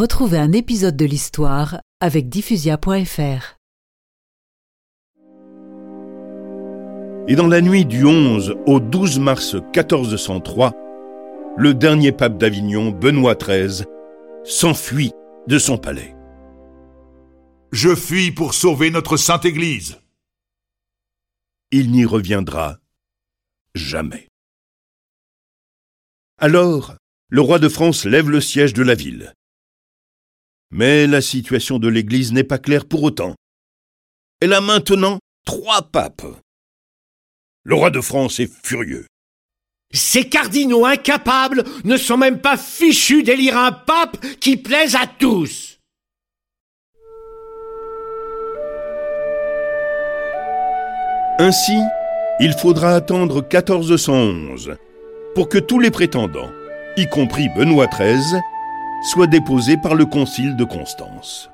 Retrouvez un épisode de l'histoire avec diffusia.fr. Et dans la nuit du 11 au 12 mars 1403, le dernier pape d'Avignon, Benoît XIII, s'enfuit de son palais. Je fuis pour sauver notre Sainte Église. Il n'y reviendra jamais. Alors, le roi de France lève le siège de la ville. Mais la situation de l'Église n'est pas claire pour autant. Elle a maintenant trois papes. Le roi de France est furieux. Ces cardinaux incapables ne sont même pas fichus d'élire un pape qui plaise à tous. Ainsi, il faudra attendre 1411 pour que tous les prétendants, y compris Benoît XIII, soient déposés par le concile de Constance.